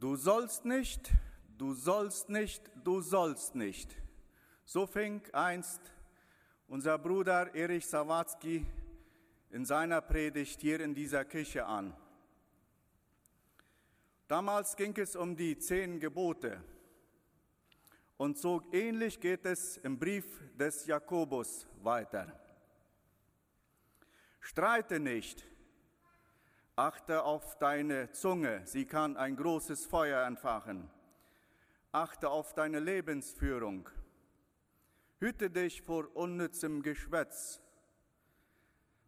Du sollst nicht, du sollst nicht, du sollst nicht. So fing einst unser Bruder Erich Sawatzki in seiner Predigt hier in dieser Kirche an. Damals ging es um die zehn Gebote. Und so ähnlich geht es im Brief des Jakobus weiter. Streite nicht, achte auf deine Zunge, sie kann ein großes Feuer entfachen. Achte auf deine Lebensführung. Hüte dich vor unnützem Geschwätz.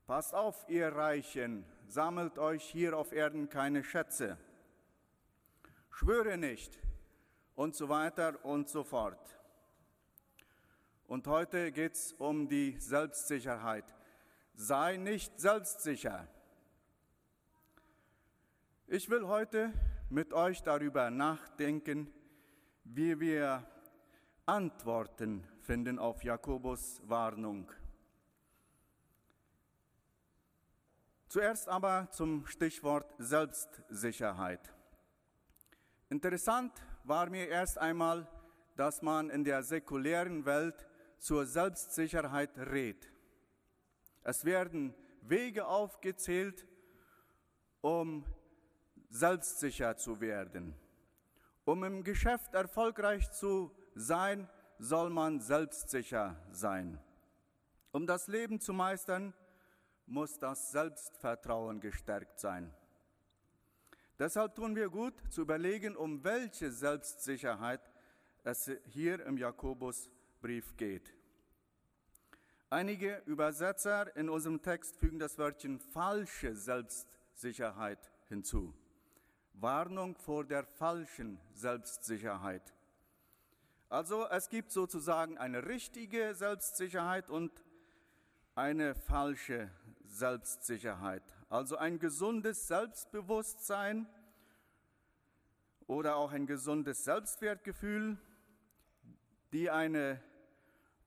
Passt auf, ihr Reichen, sammelt euch hier auf Erden keine Schätze. Schwöre nicht und so weiter und so fort. Und heute geht es um die Selbstsicherheit. Sei nicht selbstsicher. Ich will heute mit euch darüber nachdenken, wie wir Antworten finden auf Jakobus Warnung. Zuerst aber zum Stichwort Selbstsicherheit. Interessant war mir erst einmal, dass man in der säkulären Welt zur Selbstsicherheit rät. Es werden Wege aufgezählt, um selbstsicher zu werden. Um im Geschäft erfolgreich zu sein, soll man selbstsicher sein. Um das Leben zu meistern, muss das Selbstvertrauen gestärkt sein. Deshalb tun wir gut zu überlegen, um welche Selbstsicherheit es hier im Jakobusbrief geht. Einige Übersetzer in unserem Text fügen das Wörtchen falsche Selbstsicherheit hinzu. Warnung vor der falschen Selbstsicherheit. Also es gibt sozusagen eine richtige Selbstsicherheit und eine falsche Selbstsicherheit. Also ein gesundes Selbstbewusstsein oder auch ein gesundes Selbstwertgefühl, die eine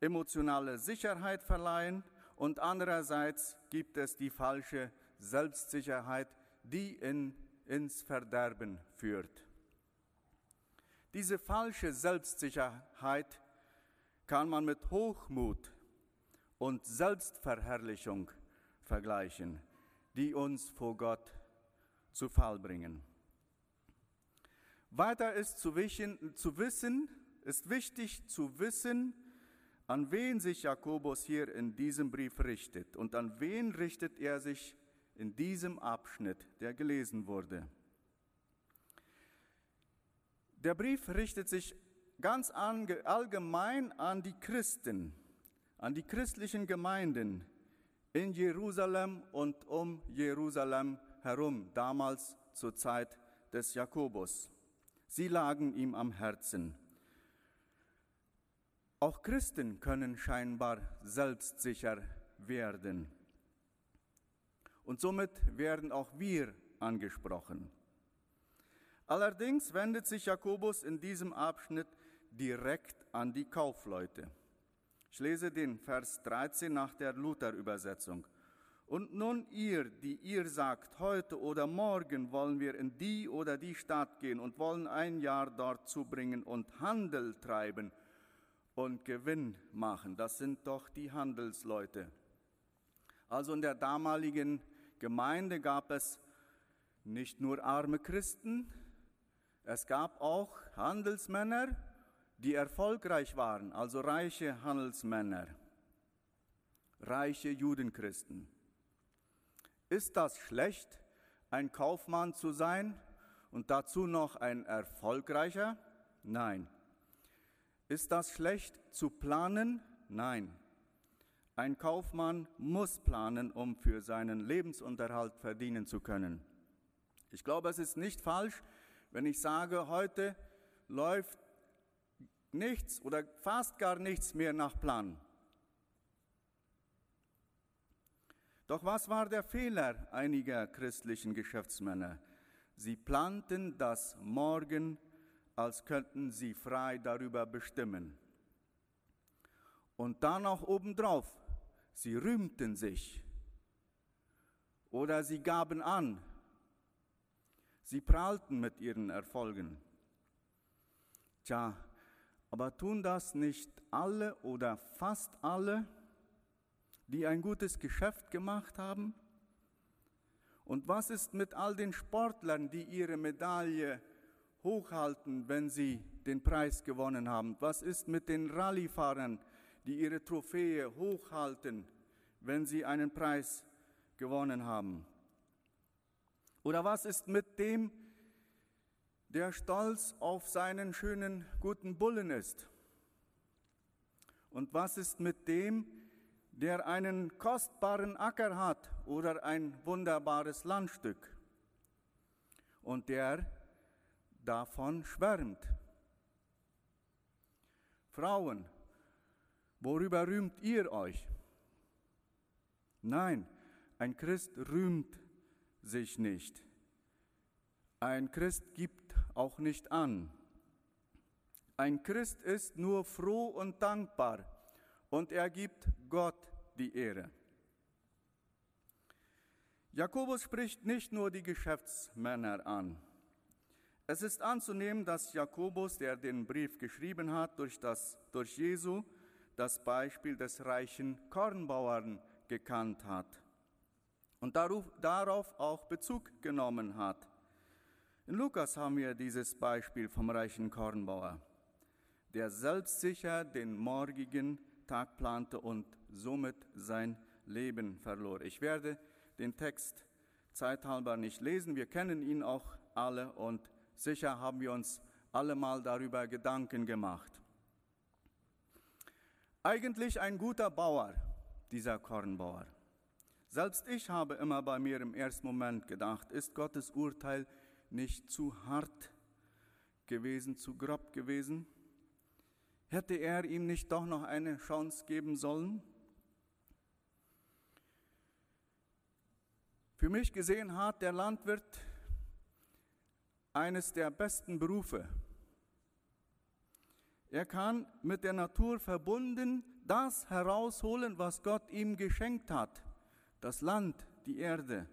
emotionale Sicherheit verleihen und andererseits gibt es die falsche Selbstsicherheit, die in, ins Verderben führt. Diese falsche Selbstsicherheit kann man mit Hochmut und Selbstverherrlichung vergleichen, die uns vor Gott zu Fall bringen. Weiter ist zu, wissen, ist wichtig zu wissen, an wen sich Jakobus hier in diesem Brief richtet und an wen richtet er sich in diesem Abschnitt, der gelesen wurde. Der Brief richtet sich ganz allgemein an die Christen, an die christlichen Gemeinden in Jerusalem und um Jerusalem herum, damals zur Zeit des Jakobus. Sie lagen ihm am Herzen. Auch Christen können scheinbar selbstsicher werden. Und somit werden auch wir angesprochen. Allerdings wendet sich Jakobus in diesem Abschnitt direkt an die Kaufleute. Ich lese den Vers 13 nach der Luther-Übersetzung. Und nun ihr, die ihr sagt, heute oder morgen wollen wir in die oder die Stadt gehen und wollen ein Jahr dort zubringen und Handel treiben und Gewinn machen. Das sind doch die Handelsleute. Also in der damaligen Gemeinde gab es nicht nur arme Christen, es gab auch Handelsmänner, die erfolgreich waren, also reiche Handelsmänner, reiche Judenchristen. Ist das schlecht, ein Kaufmann zu sein und dazu noch ein erfolgreicher? Nein. Ist das schlecht zu planen? Nein. Ein Kaufmann muss planen, um für seinen Lebensunterhalt verdienen zu können. Ich glaube, es ist nicht falsch, wenn ich sage, heute läuft nichts oder fast gar nichts mehr nach Plan. Doch was war der Fehler einiger christlichen Geschäftsmänner? Sie planten das Morgen, als könnten sie frei darüber bestimmen. Und dann noch obendrauf, sie rühmten sich oder sie gaben an, Sie prahlten mit ihren Erfolgen. Tja, aber tun das nicht alle oder fast alle, die ein gutes Geschäft gemacht haben? Und was ist mit all den Sportlern, die ihre Medaille hochhalten, wenn sie den Preis gewonnen haben? Was ist mit den Rallyefahrern, die ihre Trophäe hochhalten, wenn sie einen Preis gewonnen haben? Oder was ist mit dem, der stolz auf seinen schönen, guten Bullen ist? Und was ist mit dem, der einen kostbaren Acker hat oder ein wunderbares Landstück und der davon schwärmt? Frauen, worüber rühmt ihr euch? Nein, ein Christ rühmt sich nicht. Ein Christ gibt auch nicht an. Ein Christ ist nur froh und dankbar und er gibt Gott die Ehre. Jakobus spricht nicht nur die Geschäftsmänner an. Es ist anzunehmen, dass Jakobus, der den Brief geschrieben hat, durch, das, durch Jesu das Beispiel des reichen Kornbauern gekannt hat und darauf auch Bezug genommen hat. In Lukas haben wir dieses Beispiel vom reichen Kornbauer, der selbstsicher den morgigen Tag plante und somit sein Leben verlor. Ich werde den Text zeithalber nicht lesen, wir kennen ihn auch alle und sicher haben wir uns alle mal darüber Gedanken gemacht. Eigentlich ein guter Bauer, dieser Kornbauer. Selbst ich habe immer bei mir im ersten Moment gedacht, ist Gottes Urteil nicht zu hart gewesen, zu grob gewesen? Hätte er ihm nicht doch noch eine Chance geben sollen? Für mich gesehen hat der Landwirt eines der besten Berufe. Er kann mit der Natur verbunden das herausholen, was Gott ihm geschenkt hat das Land, die Erde.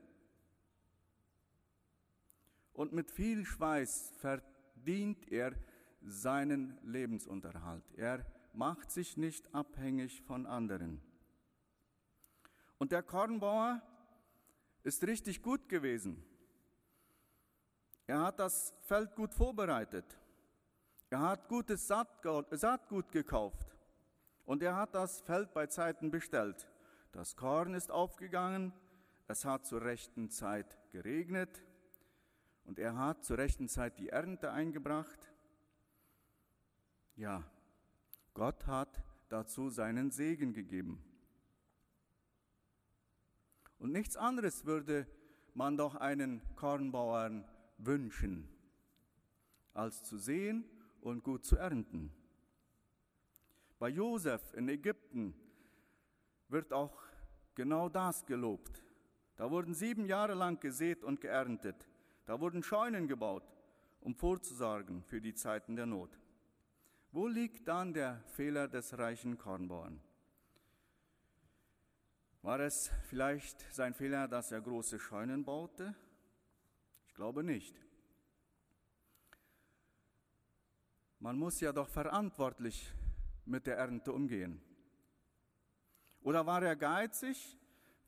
Und mit viel Schweiß verdient er seinen Lebensunterhalt. Er macht sich nicht abhängig von anderen. Und der Kornbauer ist richtig gut gewesen. Er hat das Feld gut vorbereitet. Er hat gutes Saatgut gekauft. Und er hat das Feld bei Zeiten bestellt. Das Korn ist aufgegangen, es hat zur rechten Zeit geregnet und er hat zur rechten Zeit die Ernte eingebracht. Ja, Gott hat dazu seinen Segen gegeben. Und nichts anderes würde man doch einen Kornbauern wünschen, als zu sehen und gut zu ernten. Bei Josef in Ägypten wird auch genau das gelobt. Da wurden sieben Jahre lang gesät und geerntet. Da wurden Scheunen gebaut, um vorzusorgen für die Zeiten der Not. Wo liegt dann der Fehler des reichen Kornbauern? War es vielleicht sein Fehler, dass er große Scheunen baute? Ich glaube nicht. Man muss ja doch verantwortlich mit der Ernte umgehen. Oder war er geizig?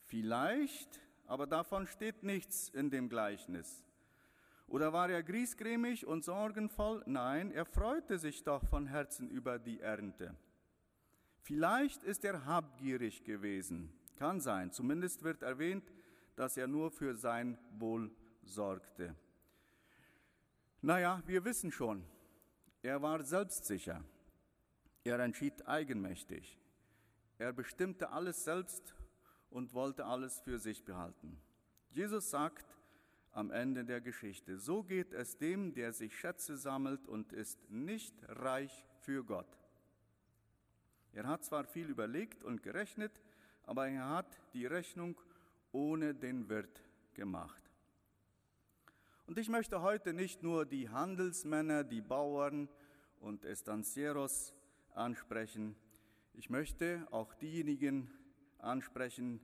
Vielleicht, aber davon steht nichts in dem Gleichnis. Oder war er griesgrämig und sorgenvoll? Nein, er freute sich doch von Herzen über die Ernte. Vielleicht ist er habgierig gewesen. Kann sein. Zumindest wird erwähnt, dass er nur für sein Wohl sorgte. Naja, wir wissen schon, er war selbstsicher. Er entschied eigenmächtig. Er bestimmte alles selbst und wollte alles für sich behalten. Jesus sagt am Ende der Geschichte, so geht es dem, der sich Schätze sammelt und ist nicht reich für Gott. Er hat zwar viel überlegt und gerechnet, aber er hat die Rechnung ohne den Wirt gemacht. Und ich möchte heute nicht nur die Handelsmänner, die Bauern und Estancieros ansprechen, ich möchte auch diejenigen ansprechen,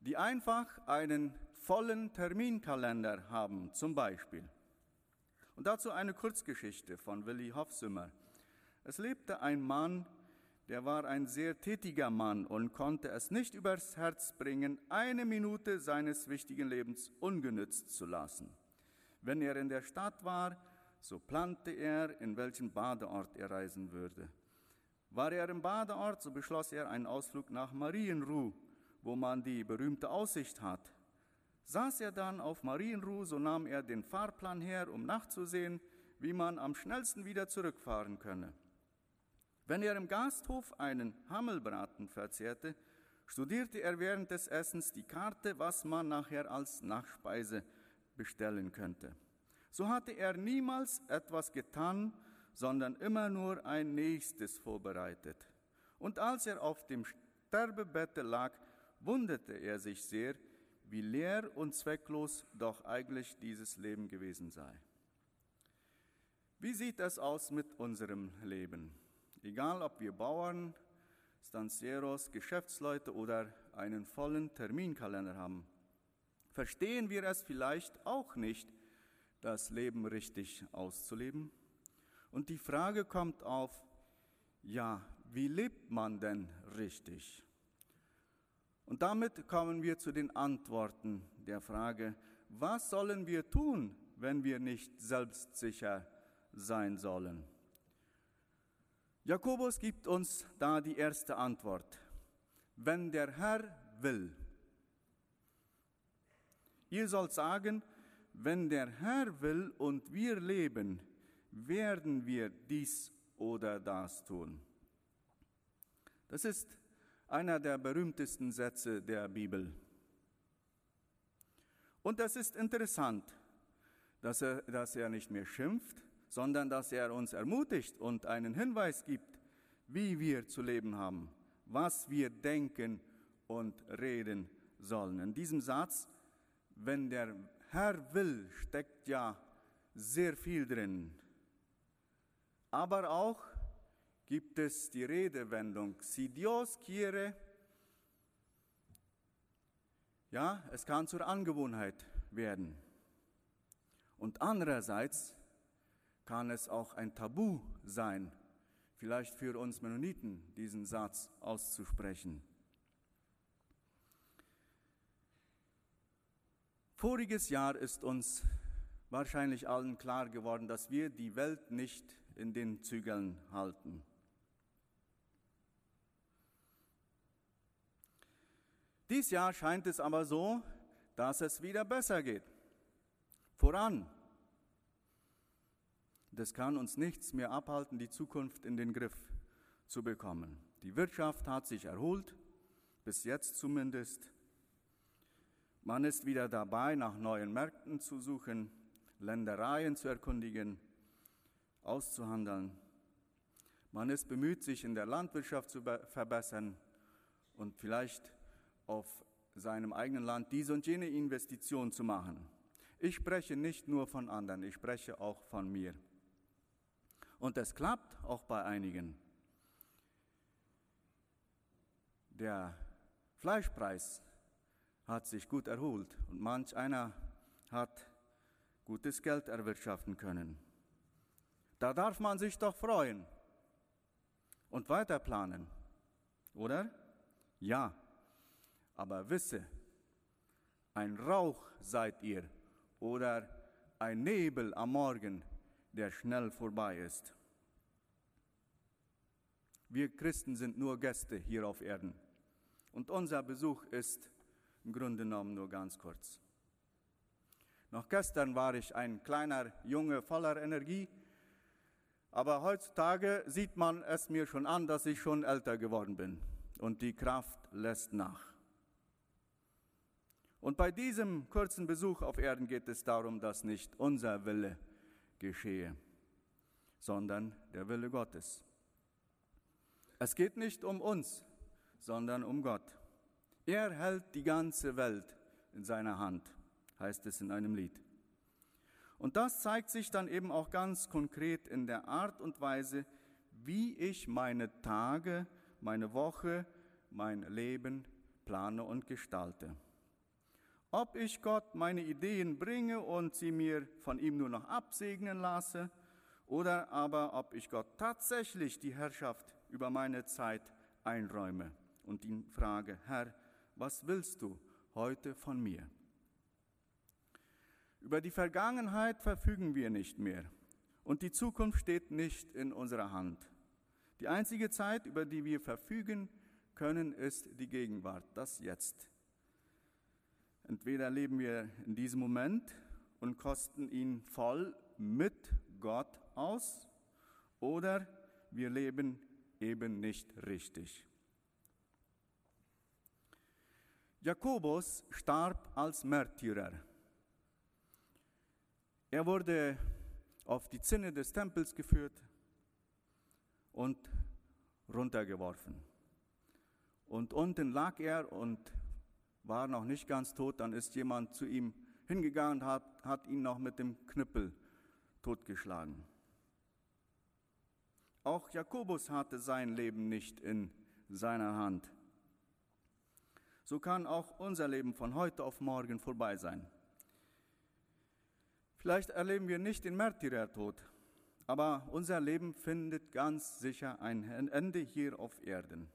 die einfach einen vollen Terminkalender haben, zum Beispiel. Und dazu eine Kurzgeschichte von Willi Hofsümmer. Es lebte ein Mann, der war ein sehr tätiger Mann und konnte es nicht übers Herz bringen, eine Minute seines wichtigen Lebens ungenützt zu lassen. Wenn er in der Stadt war, so plante er, in welchen Badeort er reisen würde. War er im Badeort, so beschloss er einen Ausflug nach Marienruh, wo man die berühmte Aussicht hat. Saß er dann auf Marienruh, so nahm er den Fahrplan her, um nachzusehen, wie man am schnellsten wieder zurückfahren könne. Wenn er im Gasthof einen Hammelbraten verzehrte, studierte er während des Essens die Karte, was man nachher als Nachspeise bestellen könnte. So hatte er niemals etwas getan, sondern immer nur ein nächstes vorbereitet. Und als er auf dem Sterbebette lag, wunderte er sich sehr, wie leer und zwecklos doch eigentlich dieses Leben gewesen sei. Wie sieht es aus mit unserem Leben? Egal, ob wir Bauern, Stancieros, Geschäftsleute oder einen vollen Terminkalender haben, verstehen wir es vielleicht auch nicht, das Leben richtig auszuleben? Und die Frage kommt auf, ja, wie lebt man denn richtig? Und damit kommen wir zu den Antworten der Frage, was sollen wir tun, wenn wir nicht selbstsicher sein sollen? Jakobus gibt uns da die erste Antwort. Wenn der Herr will. Ihr sollt sagen, wenn der Herr will und wir leben, werden wir dies oder das tun. Das ist einer der berühmtesten Sätze der Bibel. Und das ist interessant, dass er, dass er nicht mehr schimpft, sondern dass er uns ermutigt und einen Hinweis gibt, wie wir zu leben haben, was wir denken und reden sollen. In diesem Satz, wenn der Herr will, steckt ja sehr viel drin. Aber auch gibt es die Redewendung, si Dios quiere, ja, es kann zur Angewohnheit werden. Und andererseits kann es auch ein Tabu sein, vielleicht für uns Mennoniten diesen Satz auszusprechen. Voriges Jahr ist uns wahrscheinlich allen klar geworden, dass wir die Welt nicht in den Zügeln halten. Dies Jahr scheint es aber so, dass es wieder besser geht. Voran das kann uns nichts mehr abhalten, die Zukunft in den Griff zu bekommen. Die Wirtschaft hat sich erholt, bis jetzt zumindest. Man ist wieder dabei, nach neuen Märkten zu suchen, Ländereien zu erkundigen, auszuhandeln. Man ist bemüht, sich in der Landwirtschaft zu verbessern und vielleicht auf seinem eigenen Land diese und jene Investition zu machen. Ich spreche nicht nur von anderen, ich spreche auch von mir. Und es klappt auch bei einigen. Der Fleischpreis hat sich gut erholt und manch einer hat gutes Geld erwirtschaften können. Da darf man sich doch freuen und weiter planen, oder? Ja, aber wisse, ein Rauch seid ihr oder ein Nebel am Morgen der schnell vorbei ist. Wir Christen sind nur Gäste hier auf Erden und unser Besuch ist im Grunde genommen nur ganz kurz. Noch gestern war ich ein kleiner Junge voller Energie, aber heutzutage sieht man es mir schon an, dass ich schon älter geworden bin und die Kraft lässt nach. Und bei diesem kurzen Besuch auf Erden geht es darum, dass nicht unser Wille geschehe, sondern der Wille Gottes. Es geht nicht um uns, sondern um Gott. Er hält die ganze Welt in seiner Hand, heißt es in einem Lied. Und das zeigt sich dann eben auch ganz konkret in der Art und Weise, wie ich meine Tage, meine Woche, mein Leben plane und gestalte. ob ich Gott meine Ideen bringe und sie mir von ihm nur noch absegnen lasse, oder aber ob ich Gott tatsächlich die Herrschaft über meine Zeit einräume und ihn frage, Herr, was willst du heute von mir? Über die Vergangenheit verfügen wir nicht mehr und die Zukunft steht nicht in unserer Hand. Die einzige Zeit, über die wir verfügen können, ist die Gegenwart, das Jetzt. Entweder leben wir in diesem Moment und kosten ihn voll mit Gott aus, oder wir leben eben nicht richtig. Jakobus starb als Märtyrer. Er wurde auf die Zinne des Tempels geführt und runtergeworfen. Und unten lag er und war noch nicht ganz tot, dann ist jemand zu ihm hingegangen und hat, hat ihn noch mit dem Knüppel totgeschlagen. Auch Jakobus hatte sein Leben nicht in seiner Hand. So kann auch unser Leben von heute auf morgen vorbei sein. Vielleicht erleben wir nicht den Märtyrertod, aber unser Leben findet ganz sicher ein Ende hier auf Erden.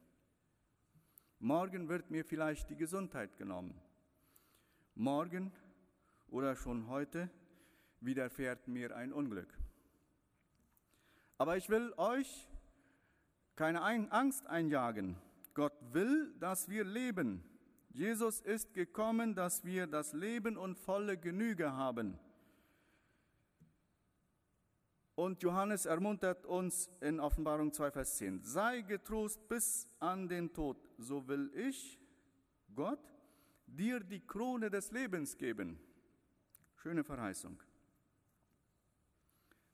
Morgen wird mir vielleicht die Gesundheit genommen. Morgen oder schon heute widerfährt mir ein Unglück. Aber ich will euch keine Angst einjagen. Gott will, dass wir leben. Jesus ist gekommen, dass wir das Leben und volle Genüge haben. Und Johannes ermuntert uns in Offenbarung 2, Vers 10, sei getrost bis an den Tod, so will ich, Gott, dir die Krone des Lebens geben. Schöne Verheißung.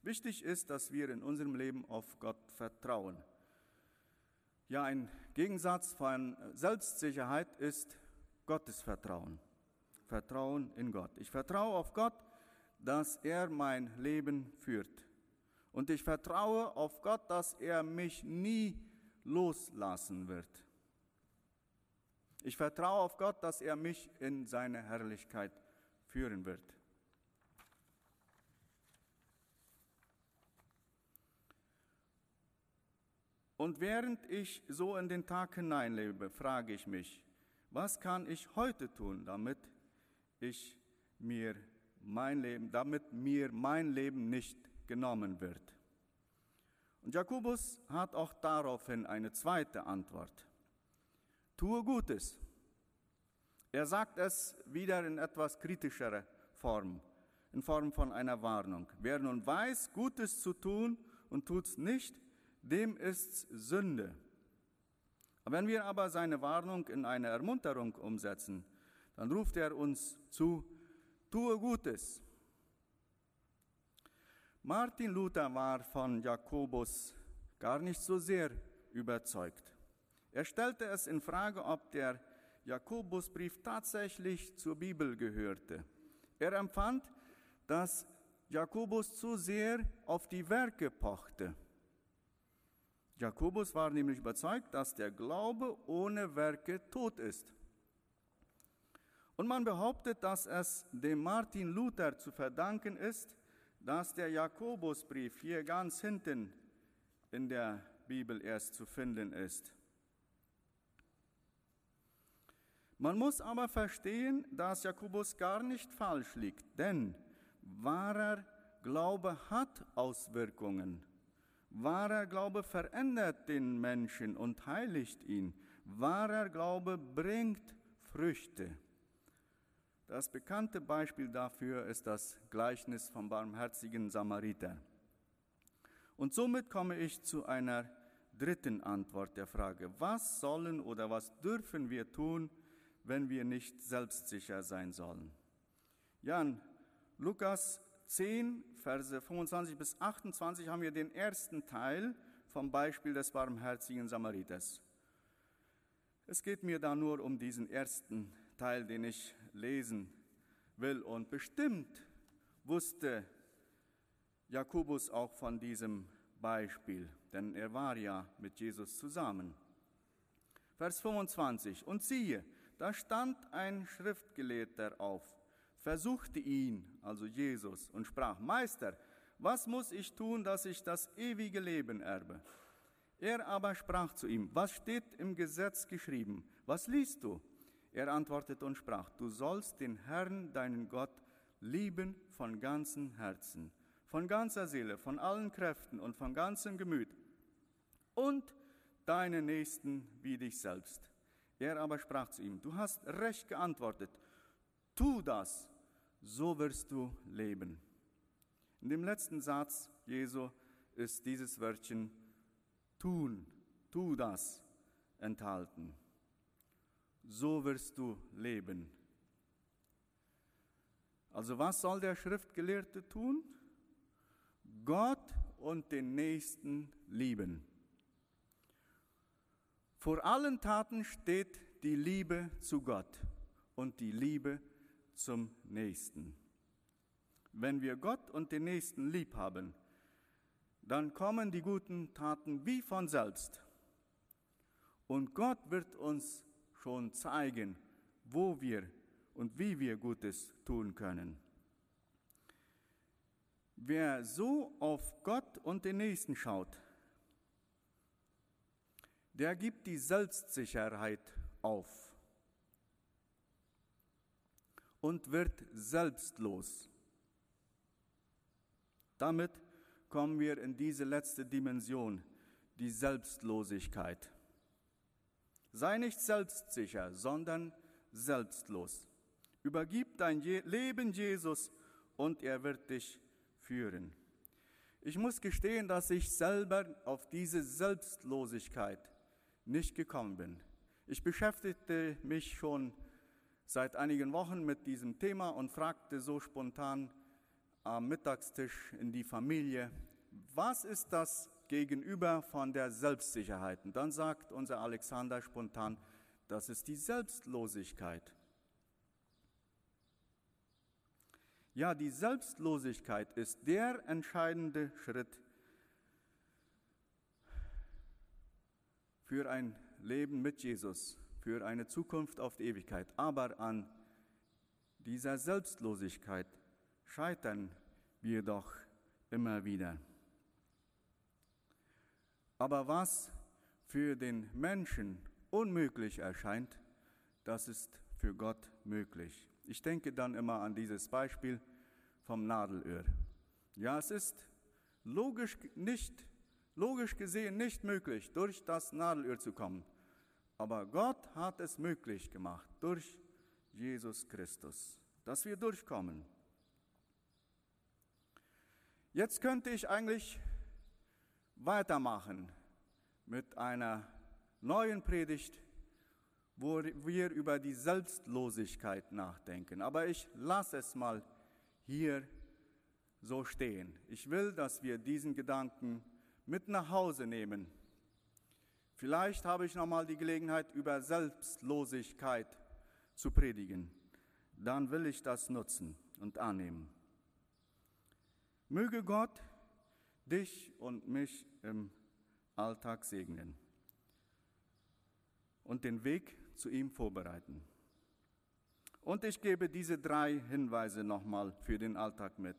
Wichtig ist, dass wir in unserem Leben auf Gott vertrauen. Ja, ein Gegensatz von Selbstsicherheit ist Gottesvertrauen. Vertrauen in Gott. Ich vertraue auf Gott, dass er mein Leben führt. Und ich vertraue auf Gott, dass er mich nie loslassen wird. Ich vertraue auf Gott, dass er mich in seine Herrlichkeit führen wird. Und während ich so in den Tag hineinlebe, frage ich mich, was kann ich heute tun, damit ich mir mein Leben, damit mir mein Leben nicht genommen wird. Und Jakobus hat auch daraufhin eine zweite Antwort. Tue Gutes. Er sagt es wieder in etwas kritischerer Form, in Form von einer Warnung. Wer nun weiß, Gutes zu tun und tut es nicht, dem ist Sünde. Wenn wir aber seine Warnung in eine Ermunterung umsetzen, dann ruft er uns zu, tue Gutes. Martin Luther war von Jakobus gar nicht so sehr überzeugt. Er stellte es in Frage, ob der Jakobusbrief tatsächlich zur Bibel gehörte. Er empfand, dass Jakobus zu sehr auf die Werke pochte. Jakobus war nämlich überzeugt, dass der Glaube ohne Werke tot ist. Und man behauptet, dass es dem Martin Luther zu verdanken ist, dass der Jakobusbrief hier ganz hinten in der Bibel erst zu finden ist. Man muss aber verstehen, dass Jakobus gar nicht falsch liegt, denn wahrer Glaube hat Auswirkungen. Wahrer Glaube verändert den Menschen und heiligt ihn. Wahrer Glaube bringt Früchte. Das bekannte Beispiel dafür ist das Gleichnis vom barmherzigen Samariter. Und somit komme ich zu einer dritten Antwort der Frage, was sollen oder was dürfen wir tun, wenn wir nicht selbstsicher sein sollen? Ja, in Lukas 10, Verse 25 bis 28 haben wir den ersten Teil vom Beispiel des barmherzigen Samariters. Es geht mir da nur um diesen ersten Teil, den ich lesen will. Und bestimmt wusste Jakobus auch von diesem Beispiel, denn er war ja mit Jesus zusammen. Vers 25. Und siehe, Da stand ein Schriftgelehrter auf, versuchte ihn, also Jesus, und sprach, Meister, was muss ich tun, dass ich das ewige Leben erbe? Er aber sprach zu ihm, was steht im Gesetz geschrieben? Was liest du? Er antwortete und sprach, du sollst den Herrn, deinen Gott, lieben von ganzem Herzen, von ganzer Seele, von allen Kräften und von ganzem Gemüt und deine Nächsten wie dich selbst. Er aber sprach zu ihm, du hast recht geantwortet, tu das, so wirst du leben. In dem letzten Satz Jesu ist dieses Wörtchen tun, tu das enthalten. So wirst du leben. Also was soll der Schriftgelehrte tun? Gott und den Nächsten lieben. Vor allen Taten steht die Liebe zu Gott und die Liebe zum Nächsten. Wenn wir Gott und den Nächsten lieb haben, dann kommen die guten Taten wie von selbst. Und Gott wird uns schon zeigen, wo wir und wie wir Gutes tun können. Wer so auf Gott und den Nächsten schaut, der gibt die Selbstsicherheit auf und wird selbstlos. Damit kommen wir in diese letzte Dimension, die Selbstlosigkeit. Sei nicht selbstsicher, sondern selbstlos. Übergib dein Leben Jesus und er wird dich führen. Ich muss gestehen, dass ich selber auf diese Selbstlosigkeit nicht gekommen bin. Ich beschäftigte mich schon seit einigen Wochen mit diesem Thema und fragte so spontan am Mittagstisch in die Familie, was ist das gegenüber von der Selbstsicherheit? Und dann sagt unser Alexander spontan, das ist die Selbstlosigkeit. Ja, die Selbstlosigkeit ist der entscheidende Schritt für ein Leben mit Jesus, für eine Zukunft auf die Ewigkeit. Aber an dieser Selbstlosigkeit scheitern wir doch immer wieder. Aber was für den Menschen unmöglich erscheint, das ist für Gott möglich. Ich denke dann immer an dieses Beispiel vom Nadelöhr. Ja, es ist logisch nicht logisch gesehen nicht möglich, durch das Nadelöhr zu kommen. Aber Gott hat es möglich gemacht, durch Jesus Christus, dass wir durchkommen. Jetzt könnte ich eigentlich weitermachen mit einer neuen Predigt, wo wir über die Selbstlosigkeit nachdenken. Aber ich lasse es mal hier so stehen. Ich will, dass wir diesen Gedanken mit nach Hause nehmen. Vielleicht habe ich noch mal die Gelegenheit, über Selbstlosigkeit zu predigen. Dann will ich das nutzen und annehmen. Möge Gott dich und mich im Alltag segnen und den Weg zu ihm vorbereiten. Und ich gebe diese drei Hinweise nochmal für den Alltag mit.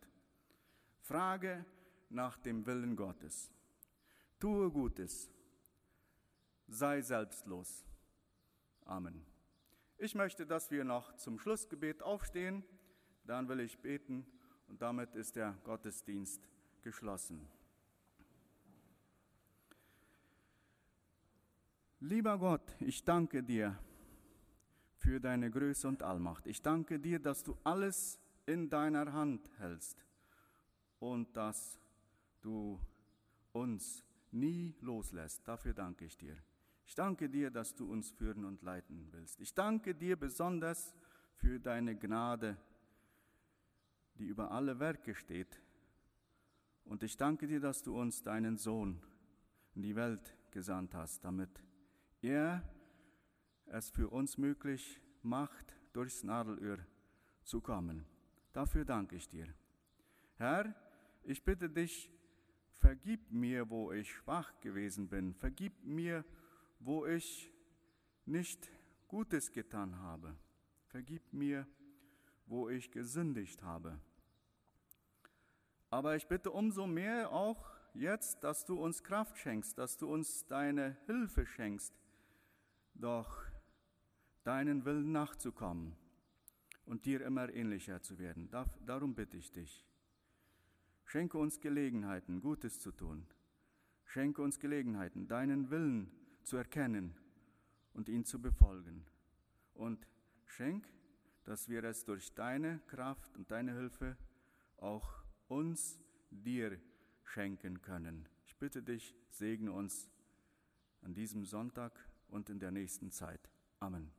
Frage nach dem Willen Gottes. Tue Gutes. Sei selbstlos. Amen. Ich möchte, dass wir noch zum Schlussgebet aufstehen. Dann will ich beten und damit ist der Gottesdienst geschlossen. Lieber Gott, ich danke dir für deine Größe und Allmacht. Ich danke dir, dass du alles in deiner Hand hältst und dass du uns nie loslässt. Dafür danke ich dir. Ich danke dir, dass du uns führen und leiten willst. Ich danke dir besonders für deine Gnade, die über alle Werke steht. Und ich danke dir, dass du uns deinen Sohn in die Welt gesandt hast, damit er es für uns möglich macht, durchs Nadelöhr zu kommen. Dafür danke ich dir. Herr, ich bitte dich, Vergib mir, wo ich schwach gewesen bin. Vergib mir, wo ich nicht Gutes getan habe. Vergib mir, wo ich gesündigt habe. Aber ich bitte umso mehr auch jetzt, dass du uns Kraft schenkst, dass du uns deine Hilfe schenkst, doch deinen Willen nachzukommen und dir immer ähnlicher zu werden. Darum bitte ich dich. Schenke uns Gelegenheiten, Gutes zu tun. Schenke uns Gelegenheiten, deinen Willen zu erkennen und ihn zu befolgen. Und schenk, dass wir es durch deine Kraft und deine Hilfe auch uns dir schenken können. Ich bitte dich, segne uns an diesem Sonntag und in der nächsten Zeit. Amen.